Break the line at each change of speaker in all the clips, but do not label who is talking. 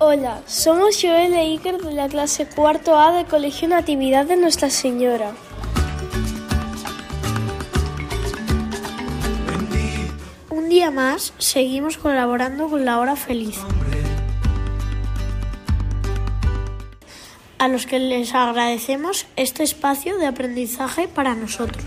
Hola, somos Joel e Iker de la clase cuarto A de Colegio Natividad de Nuestra Señora. Un día más seguimos colaborando con la hora feliz. A los que les agradecemos este espacio de aprendizaje para nosotros.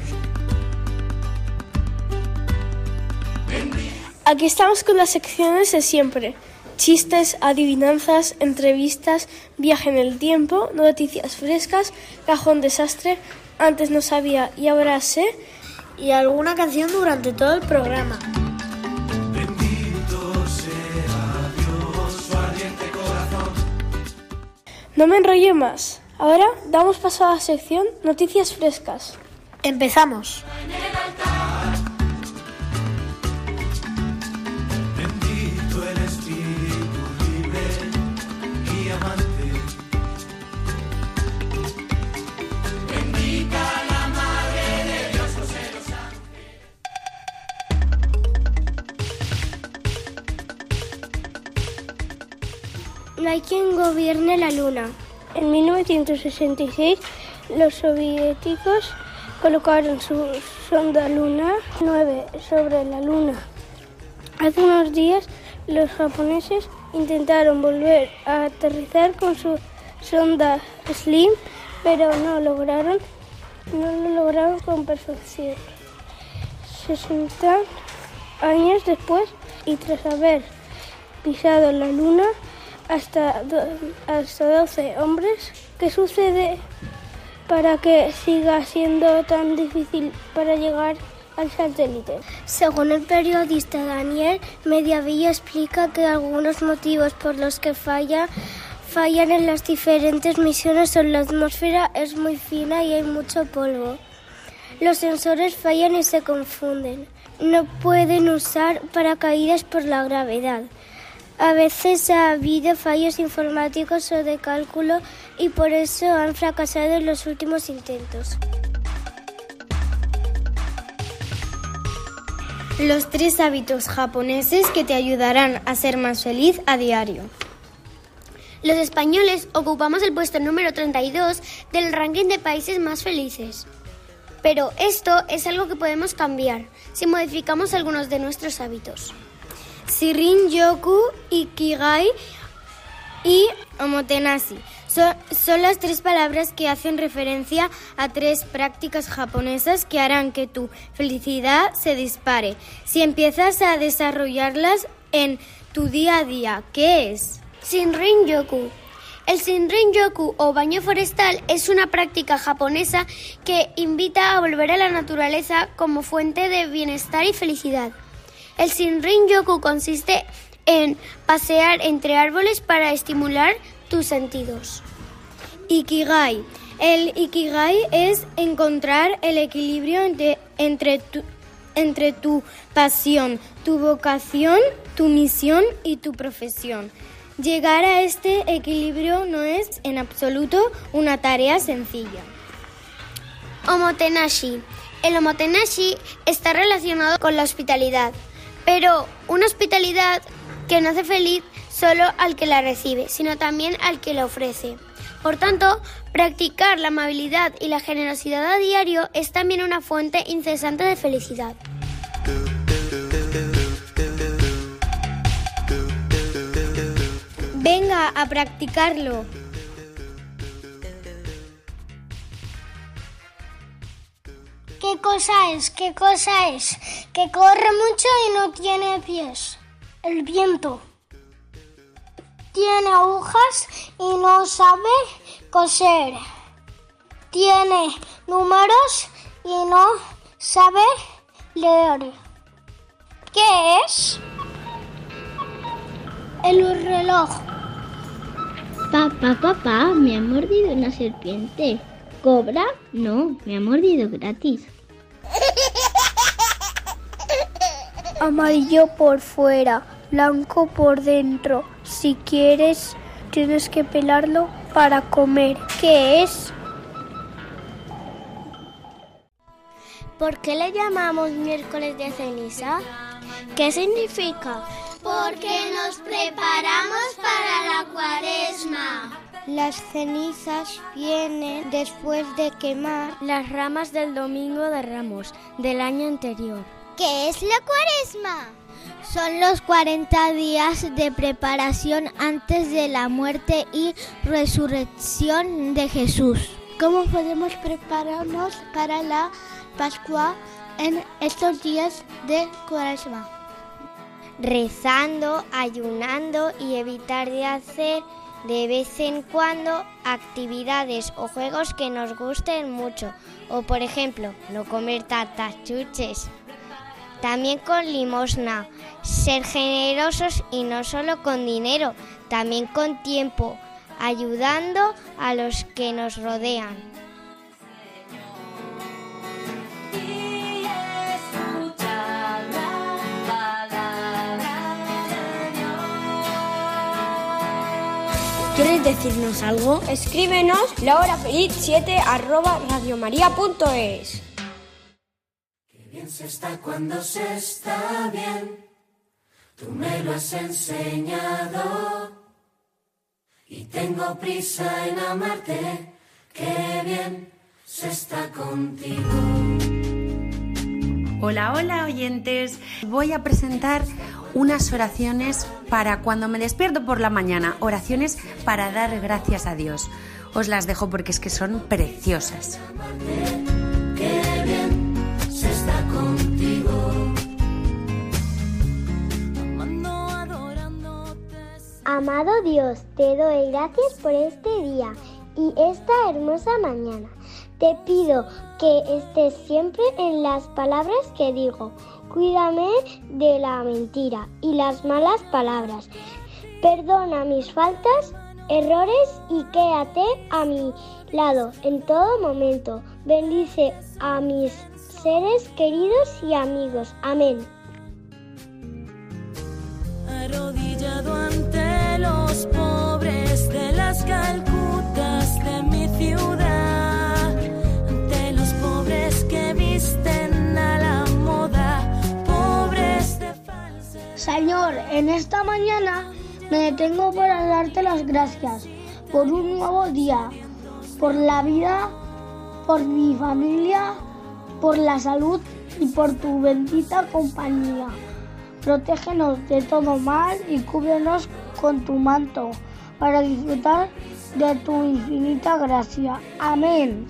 Aquí estamos con las secciones de siempre. Chistes, adivinanzas, entrevistas, viaje en el tiempo, noticias frescas, cajón desastre, antes no sabía y ahora sé, y alguna canción durante todo el programa. No me enrollo más. Ahora damos paso a la sección Noticias Frescas. Empezamos.
No hay quien gobierne la Luna. En 1966, los soviéticos colocaron su sonda Luna 9 sobre la Luna. Hace unos días, los japoneses intentaron volver a aterrizar con su sonda Slim, pero no lograron, no lo lograron con perfección. 60 años después, y tras haber pisado la Luna, hasta, hasta 12 hombres. ¿Qué sucede para que siga siendo tan difícil para llegar al satélite?
Según el periodista Daniel Mediavilla explica que algunos motivos por los que falla fallan en las diferentes misiones son la atmósfera es muy fina y hay mucho polvo. Los sensores fallan y se confunden. No pueden usar paracaídas por la gravedad. A veces ha habido fallos informáticos o de cálculo y por eso han fracasado en los últimos intentos.
Los tres hábitos japoneses que te ayudarán a ser más feliz a diario.
Los españoles ocupamos el puesto número 32 del ranking de países más felices. Pero esto es algo que podemos cambiar si modificamos algunos de nuestros hábitos.
Shirin Yoku, Ikigai y Omotenashi son, son las tres palabras que hacen referencia a tres prácticas japonesas que harán que tu felicidad se dispare. Si empiezas a desarrollarlas en tu día a día, ¿qué es?
Shinrin Yoku. El Shinrin Yoku o baño forestal es una práctica japonesa que invita a volver a la naturaleza como fuente de bienestar y felicidad. El Shinrin Yoku consiste en pasear entre árboles para estimular tus sentidos.
Ikigai. El Ikigai es encontrar el equilibrio entre, entre, tu, entre tu pasión, tu vocación, tu misión y tu profesión. Llegar a este equilibrio no es en absoluto una tarea sencilla.
Omotenashi. El omotenashi está relacionado con la hospitalidad, pero una hospitalidad que no hace feliz solo al que la recibe, sino también al que la ofrece. Por tanto, practicar la amabilidad y la generosidad a diario es también una fuente incesante de felicidad.
Venga a practicarlo.
¿Qué cosa es? ¿Qué cosa es? Que corre mucho y no tiene pies. El viento. Tiene agujas y no sabe coser. Tiene números y no sabe leer. ¿Qué es? El reloj.
Papá, papá, me ha mordido una serpiente. ¿Cobra? No, me ha mordido gratis.
Amarillo por fuera, blanco por dentro. Si quieres, tienes que pelarlo para comer. ¿Qué es?
¿Por qué le llamamos miércoles de ceniza? ¿Qué significa?
Porque nos preparamos para la cuaresma.
Las cenizas vienen después de quemar
las ramas del domingo de Ramos del año anterior.
¿Qué es la cuaresma?
Son los 40 días de preparación antes de la muerte y resurrección de Jesús.
¿Cómo podemos prepararnos para la Pascua en estos días de cuaresma?
Rezando, ayunando y evitar de hacer de vez en cuando actividades o juegos que nos gusten mucho. O por ejemplo, no comer tartas chuches. También con limosna. Ser generosos y no solo con dinero, también con tiempo, ayudando a los que nos rodean.
¿Quieres decirnos algo?
Escríbenos lahorafeliz7 arroba radiomaria.es.
Qué bien se está cuando se está bien. Tú me lo has enseñado. Y tengo prisa en amarte. Qué bien se está contigo.
Hola, hola oyentes. Voy a presentar unas oraciones para cuando me despierto por la mañana, oraciones para dar gracias a Dios. Os las dejo porque es que son preciosas.
Amado Dios, te doy gracias por este día y esta hermosa mañana. Te pido que estés siempre en las palabras que digo. Cuídame de la mentira y las malas palabras. Perdona mis faltas, errores y quédate a mi lado en todo momento. Bendice a mis seres queridos y amigos. Amén.
arrodillado ante los pobres de las calcutas de mi ciudad, ante los pobres que visten a la moda.
Señor, en esta mañana me detengo para darte las gracias por un nuevo día, por la vida, por mi familia, por la salud y por tu bendita compañía. Protégenos de todo mal y cúbrenos con tu manto para disfrutar de tu infinita gracia. Amén.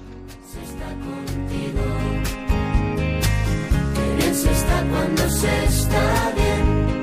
Se está cuando se está bien.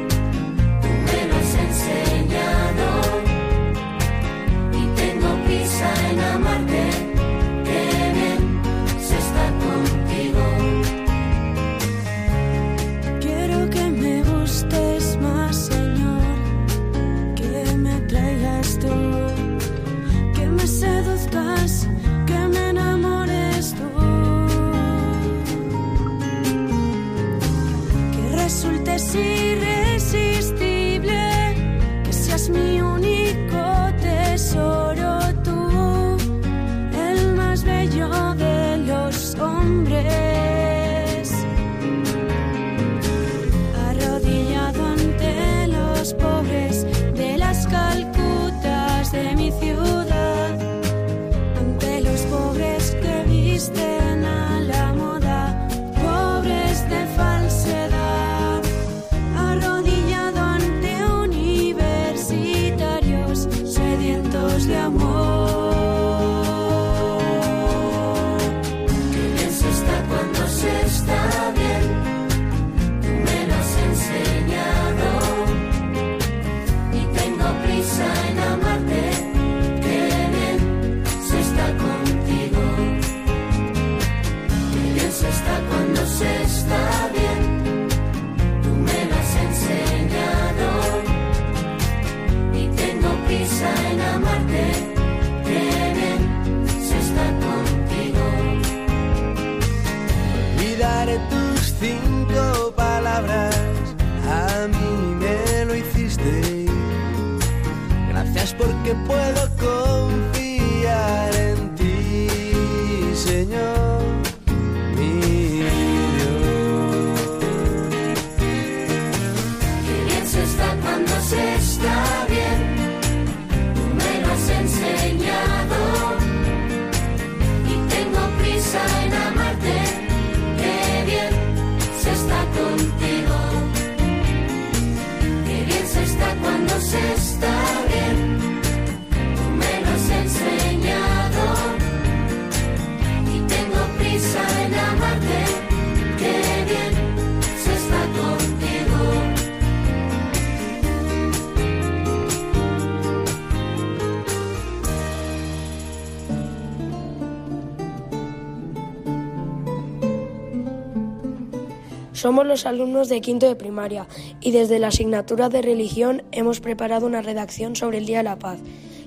Somos los alumnos de quinto de primaria y desde la asignatura de religión hemos preparado una redacción sobre el Día de la Paz.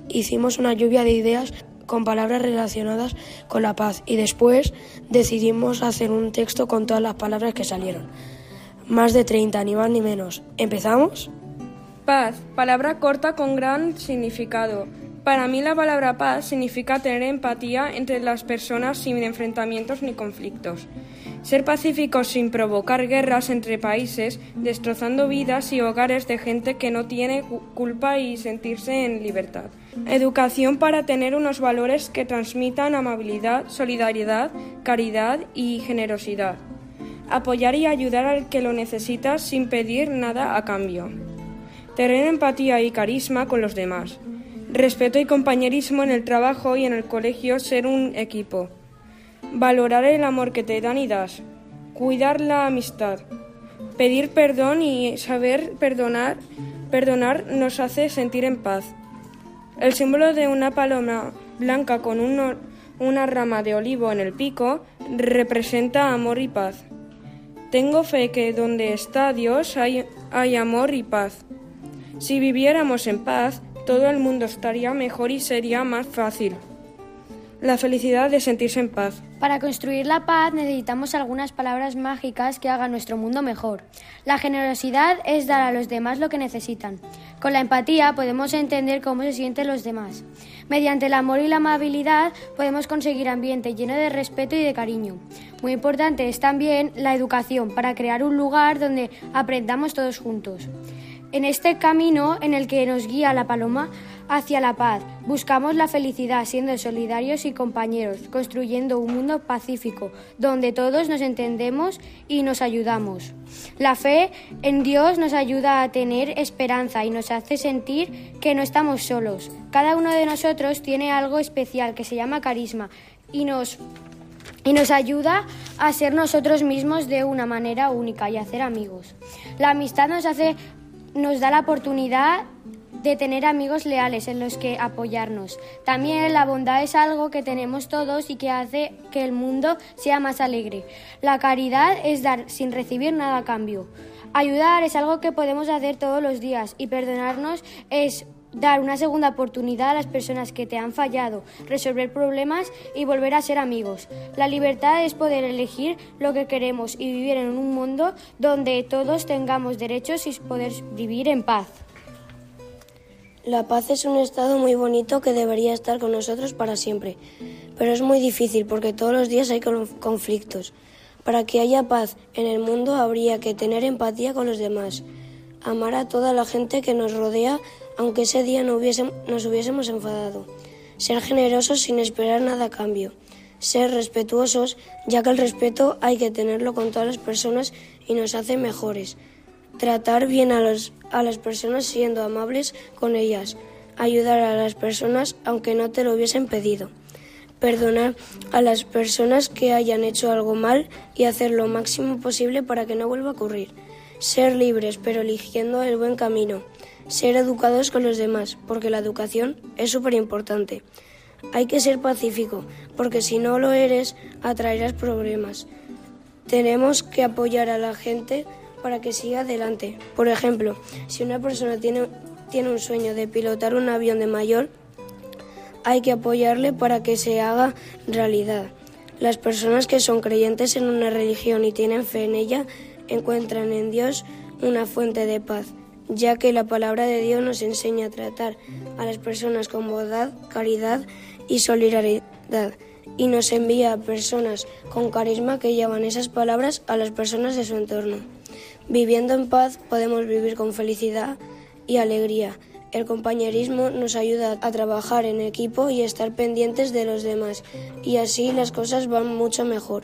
Hicimos una lluvia de ideas con palabras relacionadas con la paz y después decidimos hacer un texto con todas las palabras que salieron. Más de 30, ni más ni menos. ¿Empezamos?
Paz, palabra corta con gran significado. Para mí la palabra paz significa tener empatía entre las personas sin enfrentamientos ni conflictos. Ser pacíficos sin provocar guerras entre países, destrozando vidas y hogares de gente que no tiene culpa y sentirse en libertad. Educación para tener unos valores que transmitan amabilidad, solidaridad, caridad y generosidad. Apoyar y ayudar al que lo necesita sin pedir nada a cambio. Tener empatía y carisma con los demás respeto y compañerismo en el trabajo y en el colegio, ser un equipo, valorar el amor que te dan y das, cuidar la amistad, pedir perdón y saber perdonar, perdonar nos hace sentir en paz. El símbolo de una paloma blanca con una rama de olivo en el pico representa amor y paz. Tengo fe que donde está Dios hay, hay amor y paz. Si viviéramos en paz, todo el mundo estaría mejor y sería más fácil. La felicidad de sentirse en paz.
Para construir la paz necesitamos algunas palabras mágicas que hagan nuestro mundo mejor. La generosidad es dar a los demás lo que necesitan. Con la empatía podemos entender cómo se sienten los demás. Mediante el amor y la amabilidad podemos conseguir ambiente lleno de respeto y de cariño. Muy importante es también la educación para crear un lugar donde aprendamos todos juntos. En este camino en el que nos guía la paloma hacia la paz, buscamos la felicidad siendo solidarios y compañeros, construyendo un mundo pacífico, donde todos nos entendemos y nos ayudamos. La fe en Dios nos ayuda a tener esperanza y nos hace sentir que no estamos solos. Cada uno de nosotros tiene algo especial que se llama carisma y nos y nos ayuda a ser nosotros mismos de una manera única y a hacer amigos. La amistad nos hace nos da la oportunidad de tener amigos leales en los que apoyarnos. También la bondad es algo que tenemos todos y que hace que el mundo sea más alegre. La caridad es dar sin recibir nada a cambio. Ayudar es algo que podemos hacer todos los días y perdonarnos es dar una segunda oportunidad a las personas que te han fallado, resolver problemas y volver a ser amigos. La libertad es poder elegir lo que queremos y vivir en un mundo donde todos tengamos derechos y poder vivir en paz.
La paz es un estado muy bonito que debería estar con nosotros para siempre, pero es muy difícil porque todos los días hay conflictos. Para que haya paz en el mundo habría que tener empatía con los demás, amar a toda la gente que nos rodea aunque ese día no nos hubiésemos enfadado. Ser generosos sin esperar nada a cambio. Ser respetuosos, ya que el respeto hay que tenerlo con todas las personas y nos hace mejores. Tratar bien a, a las personas siendo amables con ellas. Ayudar a las personas aunque no te lo hubiesen pedido. Perdonar a las personas que hayan hecho algo mal y hacer lo máximo posible para que no vuelva a ocurrir. Ser libres pero eligiendo el buen camino ser educados con los demás, porque la educación es súper importante. Hay que ser pacífico, porque si no lo eres, atraerás problemas. Tenemos que apoyar a la gente para que siga adelante. Por ejemplo, si una persona tiene, tiene un sueño de pilotar un avión de mayor, hay que apoyarle para que se haga realidad. Las personas que son creyentes en una religión y tienen fe en ella encuentran en Dios una fuente de paz ya que la palabra de Dios nos enseña a tratar a las personas con bondad, caridad y solidaridad, y nos envía a personas con carisma que llevan esas palabras a las personas de su entorno. Viviendo en paz podemos vivir con felicidad y alegría. El compañerismo nos ayuda a trabajar en equipo y estar pendientes de los demás, y así las cosas van mucho mejor.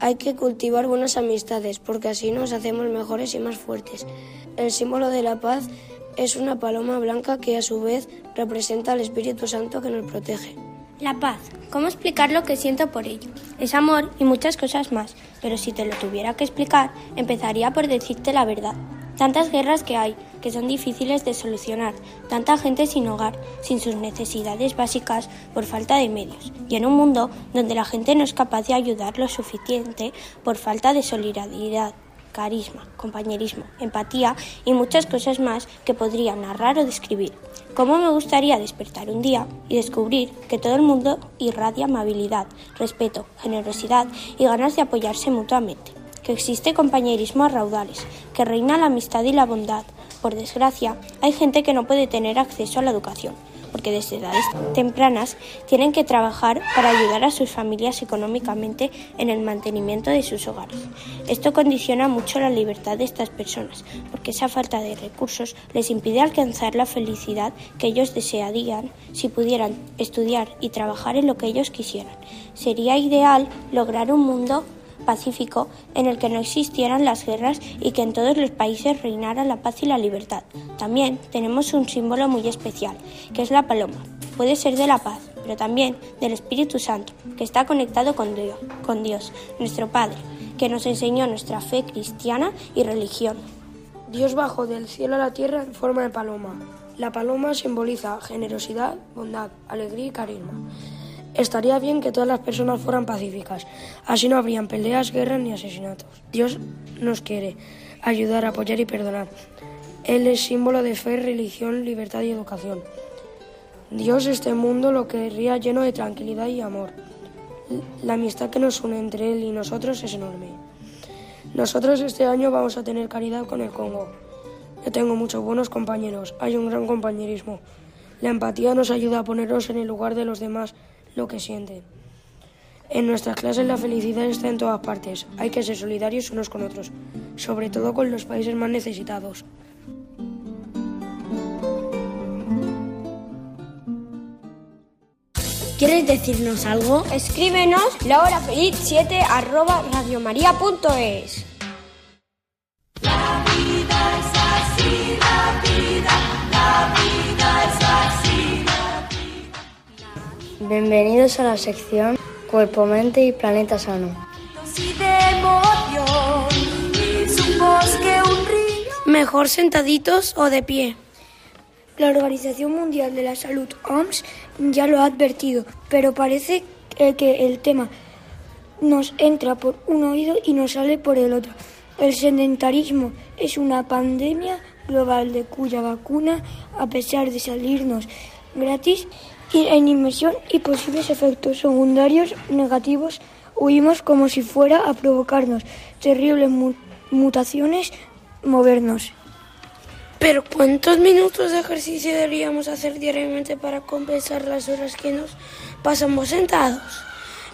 Hay que cultivar buenas amistades porque así nos hacemos mejores y más fuertes. El símbolo de la paz es una paloma blanca que a su vez representa al Espíritu Santo que nos protege.
La paz. ¿Cómo explicar lo que siento por ello? Es amor y muchas cosas más, pero si te lo tuviera que explicar, empezaría por decirte la verdad. Tantas guerras que hay, que son difíciles de solucionar, tanta gente sin hogar, sin sus necesidades básicas por falta de medios, y en un mundo donde la gente no es capaz de ayudar lo suficiente por falta de solidaridad.
carisma, compañerismo, empatía y muchas cosas más que podría narrar o describir. Cómo me gustaría despertar un día y descubrir que todo el mundo irradia amabilidad, respeto, generosidad y ganas de apoyarse mutuamente, que existe compañerismo a raudales, que reina la amistad y la bondad. Por desgracia, hay gente que no puede tener acceso a la educación porque desde edades tempranas tienen que trabajar para ayudar a sus familias económicamente en el mantenimiento de sus hogares. Esto condiciona mucho la libertad de estas personas, porque esa falta de recursos les impide alcanzar la felicidad que ellos desearían si pudieran estudiar y trabajar en lo que ellos quisieran. Sería ideal lograr un mundo pacífico en el que no existieran las guerras y que en todos los países reinara la paz y la libertad. También tenemos un símbolo muy especial, que es la paloma. Puede ser de la paz, pero también del Espíritu Santo, que está conectado con Dios, con Dios, nuestro Padre, que nos enseñó nuestra fe cristiana y religión.
Dios bajó del cielo a la tierra en forma de paloma. La paloma simboliza generosidad, bondad, alegría y carisma. Estaría bien que todas las personas fueran pacíficas, así no habrían peleas, guerras ni asesinatos. Dios nos quiere ayudar, apoyar y perdonar. Él es símbolo de fe, religión, libertad y educación. Dios este mundo lo querría lleno de tranquilidad y amor. La amistad que nos une entre Él y nosotros es enorme. Nosotros este año vamos a tener caridad con el Congo. Yo tengo muchos buenos compañeros, hay un gran compañerismo. La empatía nos ayuda a ponernos en el lugar de los demás lo que sienten. En nuestras clases la felicidad está en todas partes. Hay que ser solidarios unos con otros, sobre todo con los países más necesitados.
¿Quieres decirnos algo?
Escríbenos la hora feliz 7 arroba radiomaria.es.
La vida es así, la vida, la vida es así.
Bienvenidos a la sección Cuerpo, Mente y Planeta Sano.
Mejor sentaditos o de pie. La Organización Mundial de la Salud, OMS, ya lo ha advertido, pero parece que el tema nos entra por un oído y nos sale por el otro. El sedentarismo es una pandemia global de cuya vacuna, a pesar de salirnos gratis, y en inmersión y posibles efectos secundarios negativos, huimos como si fuera a provocarnos terribles mutaciones, movernos.
Pero ¿cuántos minutos de ejercicio deberíamos hacer diariamente para compensar las horas que nos pasamos sentados?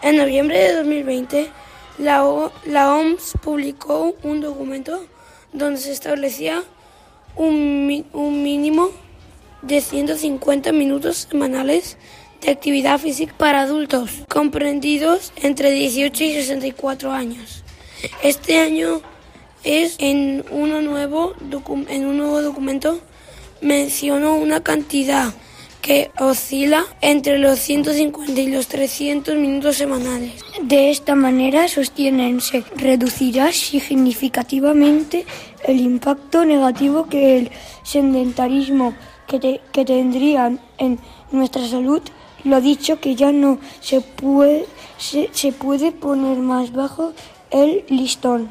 En noviembre de 2020, la, la OMS publicó un documento donde se establecía un, un mínimo de 150 minutos semanales de actividad física para adultos comprendidos entre 18 y 64 años. Este año es en, uno nuevo en un nuevo documento mencionó una cantidad que oscila entre los 150 y los 300 minutos semanales.
De esta manera sostienen se reducirá significativamente el impacto negativo que el sedentarismo que, que tendrían en nuestra salud. Lo dicho que ya no se puede, se, se puede poner más bajo el listón.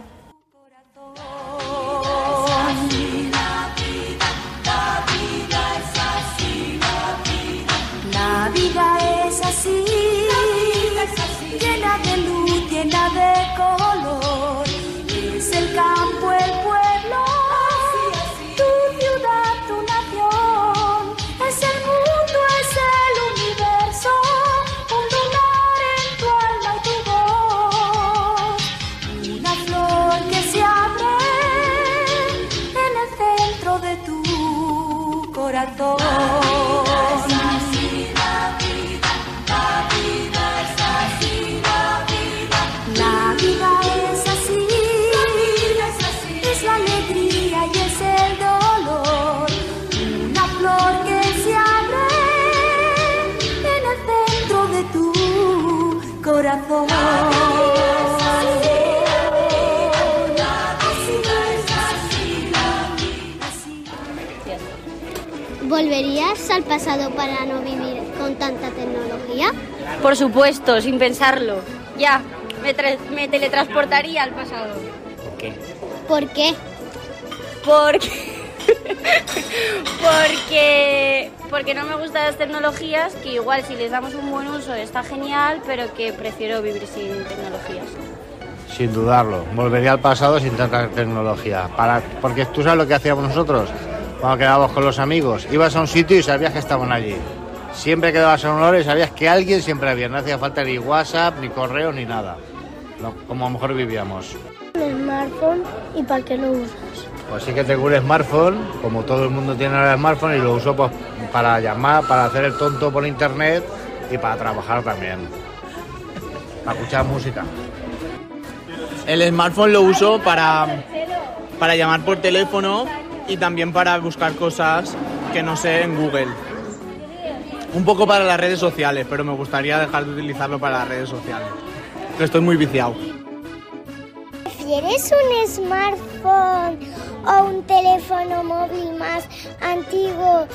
¿Volverías al pasado para no vivir con tanta tecnología?
Por supuesto, sin pensarlo. Ya, me, tra- me teletransportaría al pasado.
¿Por qué?
¿Por qué?
Porque... porque porque no me gustan las tecnologías, que igual si les damos un buen uso está genial, pero que prefiero vivir sin tecnologías.
Sin dudarlo, volvería al pasado sin tanta tecnología. Para, porque tú sabes lo que hacíamos nosotros cuando quedábamos con los amigos. Ibas a un sitio y sabías que estaban allí. Siempre que dabas a un hora y sabías que alguien siempre había. No hacía falta ni WhatsApp, ni correo, ni nada. como a lo mejor vivíamos.
Un smartphone y para qué lo usas.
Pues sí que tengo un smartphone, como todo el mundo tiene el smartphone y lo uso pues, para llamar, para hacer el tonto por internet y para trabajar también. Para escuchar música.
El smartphone lo uso para, para llamar por teléfono y también para buscar cosas que no sé en Google. Un poco para las redes sociales, pero me gustaría dejar de utilizarlo para las redes sociales. Estoy muy viciado.
¿Prefieres un smartphone o un teléfono móvil más antiguo,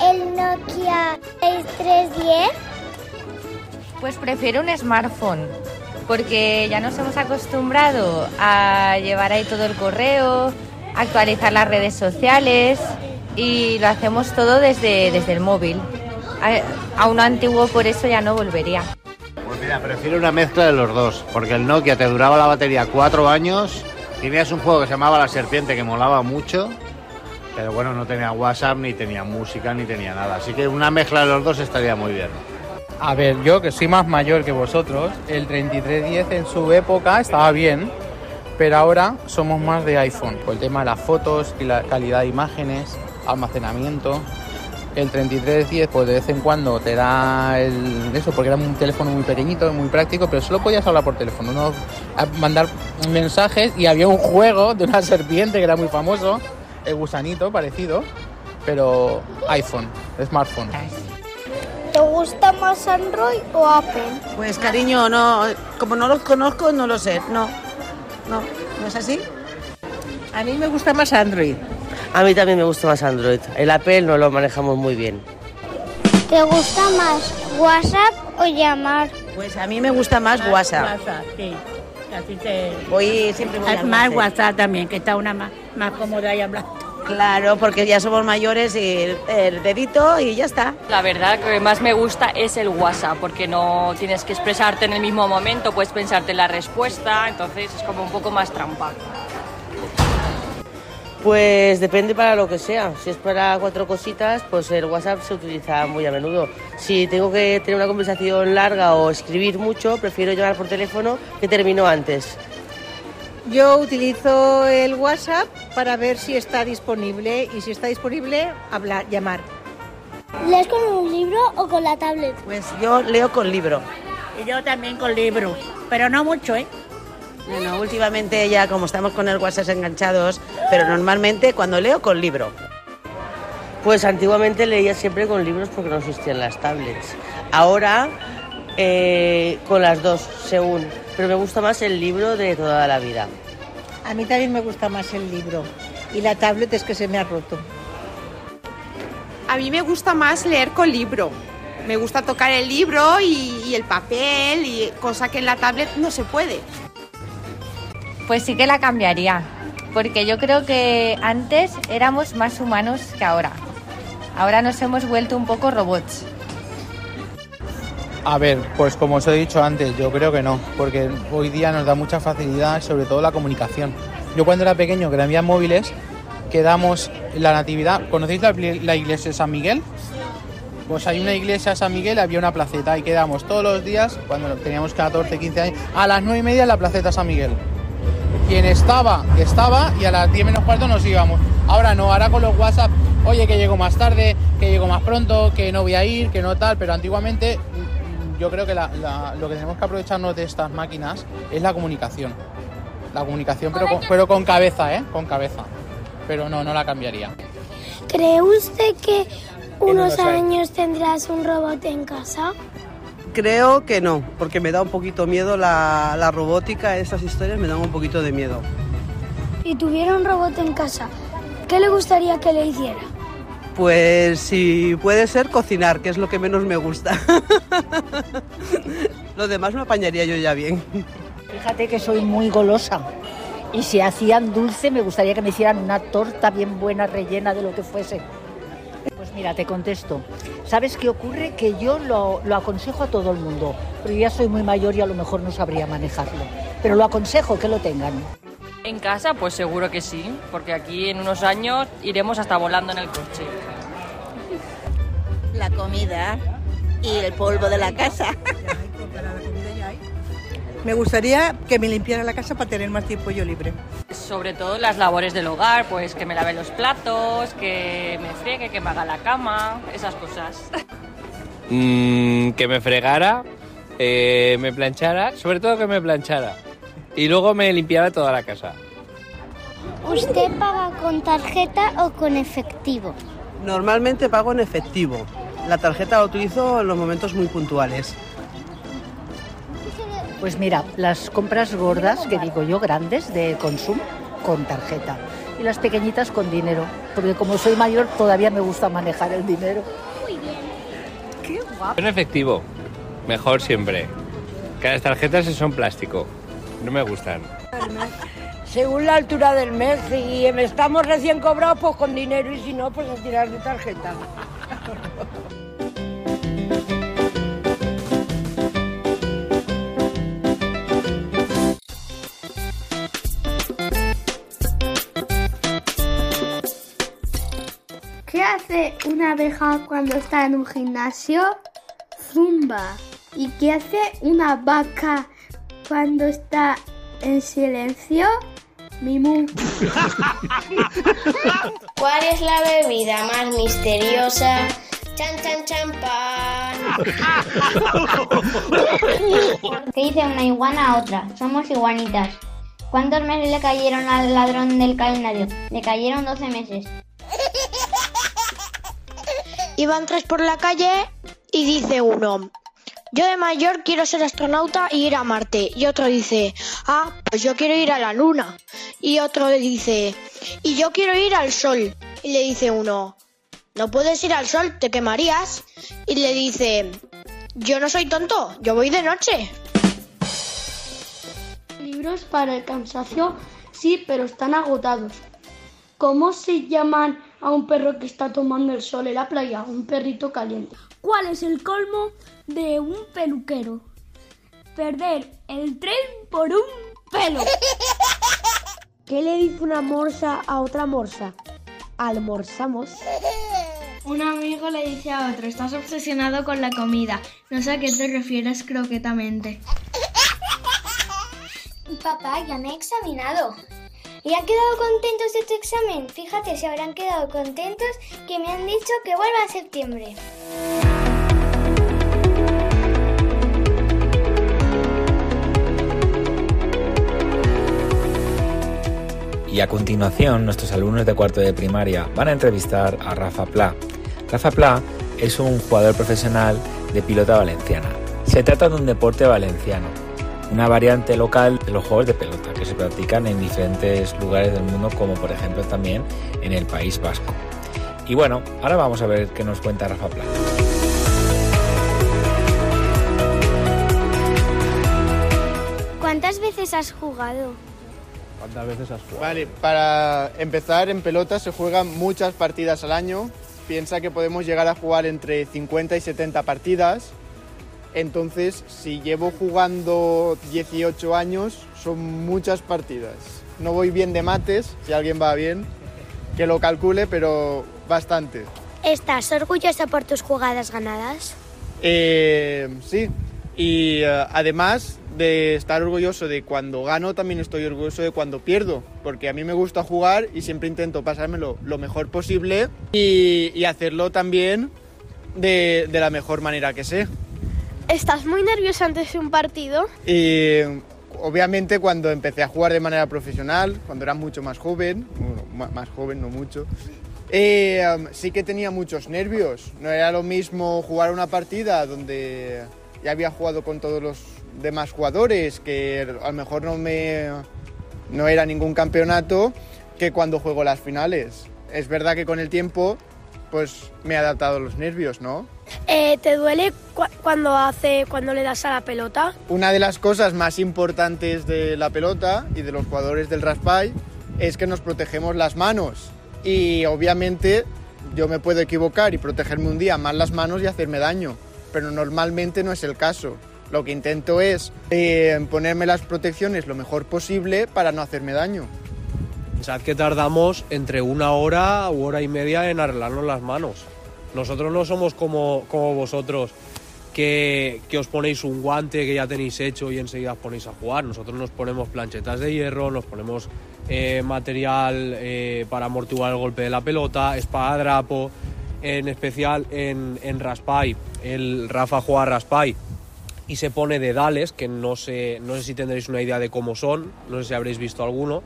el Nokia 6310?
Pues prefiero un smartphone, porque ya nos hemos acostumbrado a llevar ahí todo el correo, actualizar las redes sociales y lo hacemos todo desde, desde el móvil. A, a uno antiguo por eso ya no volvería.
Pues mira, prefiero una mezcla de los dos, porque el Nokia te duraba la batería cuatro años, tenías un juego que se llamaba La Serpiente que molaba mucho, pero bueno, no tenía WhatsApp, ni tenía música, ni tenía nada. Así que una mezcla de los dos estaría muy bien.
A ver, yo que soy más mayor que vosotros, el 3310 en su época estaba bien, pero ahora somos más de iPhone, por el tema de las fotos y la calidad de imágenes, almacenamiento el 3310 pues de vez en cuando te da el eso porque era un teléfono muy pequeñito muy práctico pero solo podías hablar por teléfono no mandar mensajes y había un juego de una serpiente que era muy famoso el gusanito parecido pero iPhone smartphone
¿Te gusta más Android o Apple?
Pues cariño, no, como no los conozco, no lo sé. No, no, ¿no es así?
A mí me gusta más Android.
A mí también me gusta más Android. El Apple no lo manejamos muy bien.
¿Te gusta más WhatsApp o llamar?
Pues a mí me gusta más WhatsApp.
WhatsApp, sí. Así te...
Voy siempre voy al
Más
almacén.
WhatsApp también, que está una más, más cómoda y hablar.
Claro, porque ya somos mayores y el dedito y ya está.
La verdad que más me gusta es el WhatsApp, porque no tienes que expresarte en el mismo momento, puedes pensarte en la respuesta, entonces es como un poco más trampa.
Pues depende para lo que sea. Si es para cuatro cositas, pues el WhatsApp se utiliza muy a menudo. Si tengo que tener una conversación larga o escribir mucho, prefiero llamar por teléfono que termino antes.
Yo utilizo el WhatsApp para ver si está disponible y si está disponible, hablar, llamar.
¿Lees con un libro o con la tablet?
Pues yo leo con libro.
Y yo también con libro, pero no mucho, ¿eh?
Bueno, últimamente ya como estamos con el WhatsApp enganchados, pero normalmente cuando leo con libro.
Pues antiguamente leía siempre con libros porque no existían las tablets. Ahora eh, con las dos, según. Pero me gusta más el libro de toda la vida.
A mí también me gusta más el libro. Y la tablet es que se me ha roto.
A mí me gusta más leer con libro. Me gusta tocar el libro y, y el papel, y cosa que en la tablet no se puede.
Pues sí que la cambiaría, porque yo creo que antes éramos más humanos que ahora. Ahora nos hemos vuelto un poco robots.
A ver, pues como os he dicho antes, yo creo que no, porque hoy día nos da mucha facilidad, sobre todo la comunicación. Yo cuando era pequeño, que no había móviles, quedamos la natividad. ¿Conocéis la, la iglesia de San Miguel? Pues hay una iglesia de San Miguel, había una placeta y quedamos todos los días, cuando teníamos 14, 15 años, a las 9 y media en la placeta San Miguel. Quien estaba, estaba y a las 10 menos cuarto nos íbamos. Ahora no, ahora con los WhatsApp, oye que llego más tarde, que llego más pronto, que no voy a ir, que no tal, pero antiguamente yo creo que la, la, lo que tenemos que aprovecharnos de estas máquinas es la comunicación. La comunicación, pero con, pero con cabeza, ¿eh? Con cabeza. Pero no, no la cambiaría.
¿Cree usted que unos años tendrás un robot en casa?
Creo que no, porque me da un poquito miedo la, la robótica, esas historias me dan un poquito de miedo.
Si tuviera un robot en casa, ¿qué le gustaría que le hiciera?
Pues si puede ser cocinar, que es lo que menos me gusta. lo demás me apañaría yo ya bien.
Fíjate que soy muy golosa
Y si hacían dulce, me gustaría que me hicieran una torta bien buena, rellena de lo que fuese. Pues mira, te contesto. ¿Sabes qué ocurre? Que yo lo, lo aconsejo a todo el mundo, pero ya soy muy mayor y a lo mejor no sabría manejarlo. Pero lo aconsejo que lo tengan.
En casa, pues seguro que sí, porque aquí en unos años iremos hasta volando en el coche.
La comida y el polvo de la casa.
Me gustaría que me limpiara la casa para tener más tiempo yo libre.
Sobre todo las labores del hogar, pues que me lave los platos, que me friegue, que me haga la cama, esas cosas.
Mm, que me fregara, eh, me planchara, sobre todo que me planchara. Y luego me limpiara toda la casa.
¿Usted paga con tarjeta o con efectivo?
Normalmente pago en efectivo. La tarjeta la utilizo en los momentos muy puntuales.
Pues mira, las compras gordas, que digo yo, grandes, de consumo, con tarjeta. Y las pequeñitas con dinero. Porque como soy mayor, todavía me gusta manejar el dinero.
Muy bien.
Qué guapo.
En efectivo, mejor siempre. Que las tarjetas son plástico. No me gustan.
Según la altura del mes, si estamos recién cobrados, pues con dinero y si no, pues a tirar de tarjeta.
¿Qué hace una abeja cuando está en un gimnasio? Zumba. ¿Y qué hace una vaca cuando está en silencio? Mimú.
¿Cuál es la bebida más misteriosa? Chan, chan, champán.
¿Qué dice una iguana a otra? Somos iguanitas. ¿Cuántos meses le cayeron al ladrón del calendario? Le cayeron 12 meses.
Iban tres por la calle y dice uno, yo de mayor quiero ser astronauta y ir a Marte. Y otro dice, ah, pues yo quiero ir a la Luna. Y otro le dice, y yo quiero ir al Sol. Y le dice uno, no puedes ir al Sol, te quemarías. Y le dice, yo no soy tonto, yo voy de noche.
Libros para el cansancio, sí, pero están agotados. ¿Cómo se llaman a un perro que está tomando el sol en la playa? Un perrito caliente. ¿Cuál es el colmo de un peluquero? Perder el tren por un pelo.
¿Qué le dice una morsa a otra morsa? Almorzamos.
Un amigo le dice a otro, estás obsesionado con la comida. No sé a qué te refieres croquetamente.
Papá, ya me he examinado. ¿Y han quedado contentos de tu examen? Fíjate, se habrán quedado contentos que me han dicho que vuelva en septiembre.
Y a continuación, nuestros alumnos de cuarto de primaria van a entrevistar a Rafa Pla. Rafa Pla es un jugador profesional de pilota valenciana. Se trata de un deporte valenciano, una variante local de los juegos de pelota que se practican en diferentes lugares del mundo, como por ejemplo también en el País Vasco. Y bueno, ahora vamos a ver qué nos cuenta Rafa Pla.
¿Cuántas veces has jugado?
¿Cuántas veces has jugado?
Vale, para empezar en pelota se juegan muchas partidas al año. Piensa que podemos llegar a jugar entre 50 y 70 partidas. Entonces, si llevo jugando 18 años, son muchas partidas. No voy bien de mates, si alguien va bien, que lo calcule, pero bastante.
¿Estás orgullosa por tus jugadas ganadas?
Eh, sí, y eh, además de estar orgulloso de cuando gano, también estoy orgulloso de cuando pierdo, porque a mí me gusta jugar y siempre intento pasármelo lo mejor posible y, y hacerlo también de, de la mejor manera que sé.
¿Estás muy nervioso antes de un partido?
Y obviamente cuando empecé a jugar de manera profesional, cuando era mucho más joven, bueno, más joven, no mucho, eh, um, sí que tenía muchos nervios. No era lo mismo jugar una partida donde ya había jugado con todos los demás jugadores, que a lo mejor no me no era ningún campeonato, que cuando juego las finales. Es verdad que con el tiempo pues me he adaptado a los nervios, ¿no?
Eh, ¿Te duele cu- cuando hace cuando le das a la pelota?
Una de las cosas más importantes de la pelota y de los jugadores del Raspberry es que nos protegemos las manos. Y obviamente yo me puedo equivocar y protegerme un día más las manos y hacerme daño, pero normalmente no es el caso. Lo que intento es eh, ponerme las protecciones lo mejor posible para no hacerme daño.
Pensad que tardamos entre una hora u hora y media en arreglarnos las manos. Nosotros no somos como, como vosotros que, que os ponéis un guante que ya tenéis hecho y enseguida os ponéis a jugar. Nosotros nos ponemos planchetas de hierro, nos ponemos eh, material eh, para amortiguar el golpe de la pelota, espadadrapo, en especial en, en Raspai. El Rafa juega a y se pone dedales, que no sé, no sé si tendréis una idea de cómo son, no sé si habréis visto alguno.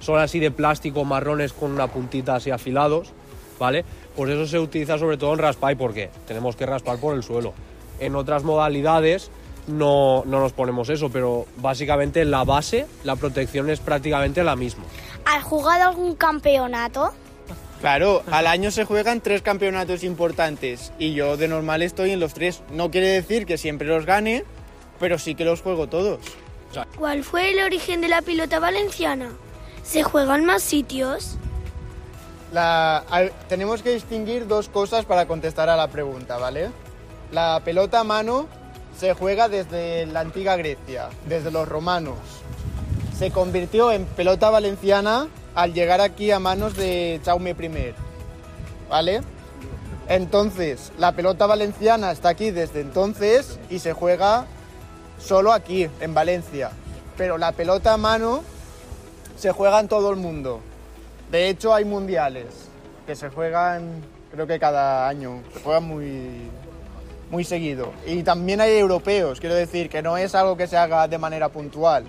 Son así de plástico marrones con una puntita así afilados, ¿vale? Pues eso se utiliza sobre todo en raspay porque tenemos que raspar por el suelo. En otras modalidades no, no nos ponemos eso, pero básicamente la base, la protección es prácticamente la misma.
¿Has jugado algún campeonato?
Claro, al año se juegan tres campeonatos importantes y yo de normal estoy en los tres. No quiere decir que siempre los gane, pero sí que los juego todos.
¿Cuál fue el origen de la pelota valenciana? ¿Se juega en más sitios?
La- a- tenemos que distinguir dos cosas para contestar a la pregunta, ¿vale? La pelota a mano se juega desde la antigua Grecia, desde los romanos. Se convirtió en pelota valenciana al llegar aquí a manos de Jaume I, ¿vale? Entonces, la pelota valenciana está aquí desde entonces y se juega solo aquí, en Valencia. Pero la pelota a mano se juega en todo el mundo. De hecho, hay mundiales que se juegan, creo que cada año, se juegan muy, muy seguido. Y también hay europeos, quiero decir, que no es algo que se haga de manera puntual.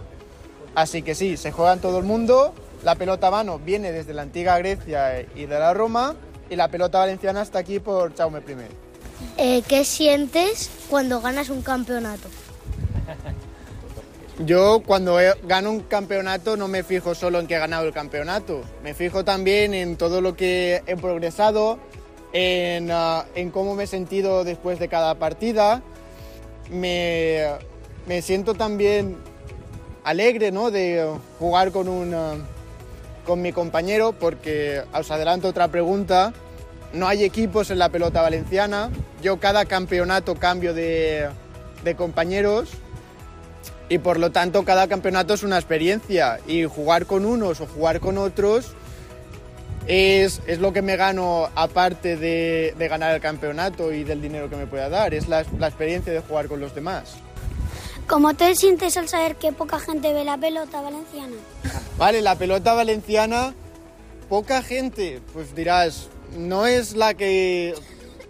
Así que sí, se juega en todo el mundo. La pelota a mano viene desde la antigua Grecia y de la Roma. Y la pelota valenciana está aquí por Jaume I.
Eh, ¿Qué sientes cuando ganas un campeonato?
Yo cuando gano un campeonato no me fijo solo en que he ganado el campeonato, me fijo también en todo lo que he progresado, en, ah, en cómo me he sentido después de cada partida. Me, me siento también alegre ¿no? de jugar con, un, ah, con mi compañero porque os adelanto otra pregunta. No hay equipos en la pelota valenciana. Yo cada campeonato cambio de, de compañeros y por lo tanto cada campeonato es una experiencia y jugar con unos o jugar con otros es, es lo que me gano aparte de, de ganar el campeonato y del dinero que me pueda dar, es la, la experiencia de jugar con los demás.
¿Cómo te sientes al saber que poca gente ve la pelota valenciana?
Vale, la pelota valenciana, poca gente, pues dirás, no es la que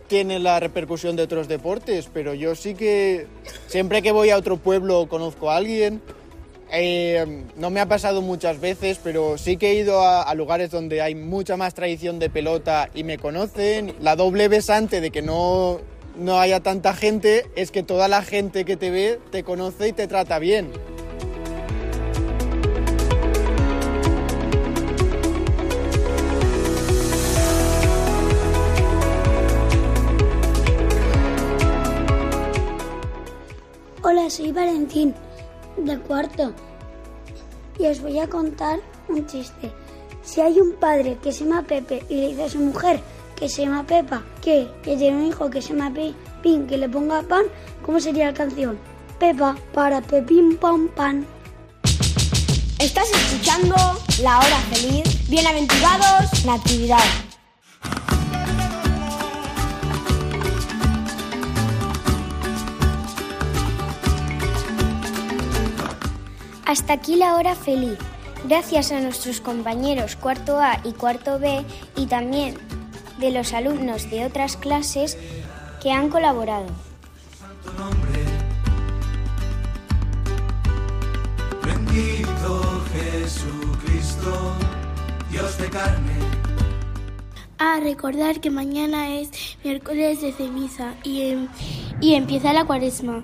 tiene la repercusión de otros deportes, pero yo sí que siempre que voy a otro pueblo conozco a alguien. Eh, no me ha pasado muchas veces, pero sí que he ido a, lugares donde hay mucha más tradición de pelota y me conocen. La doble besante de que no, no haya tanta gente es que toda la gente que te ve te conoce y te trata bien.
Hola, soy Valentín, de cuarto. Y os voy a contar un chiste. Si hay un padre que se llama Pepe y le dice a su mujer que se llama Pepa, que, que tiene un hijo que se llama Pi- Pin, que le ponga pan, ¿cómo sería la canción? Pepa para Pepín Pam Pan.
Estás escuchando La Hora Feliz. Bienaventurados, Natividad. Hasta aquí la hora feliz. Gracias a nuestros compañeros cuarto A y cuarto B y también de los alumnos de otras clases que han colaborado.
Bendito Jesucristo, Dios de carne.
A recordar que mañana es miércoles de ceniza y, em- y empieza la cuaresma.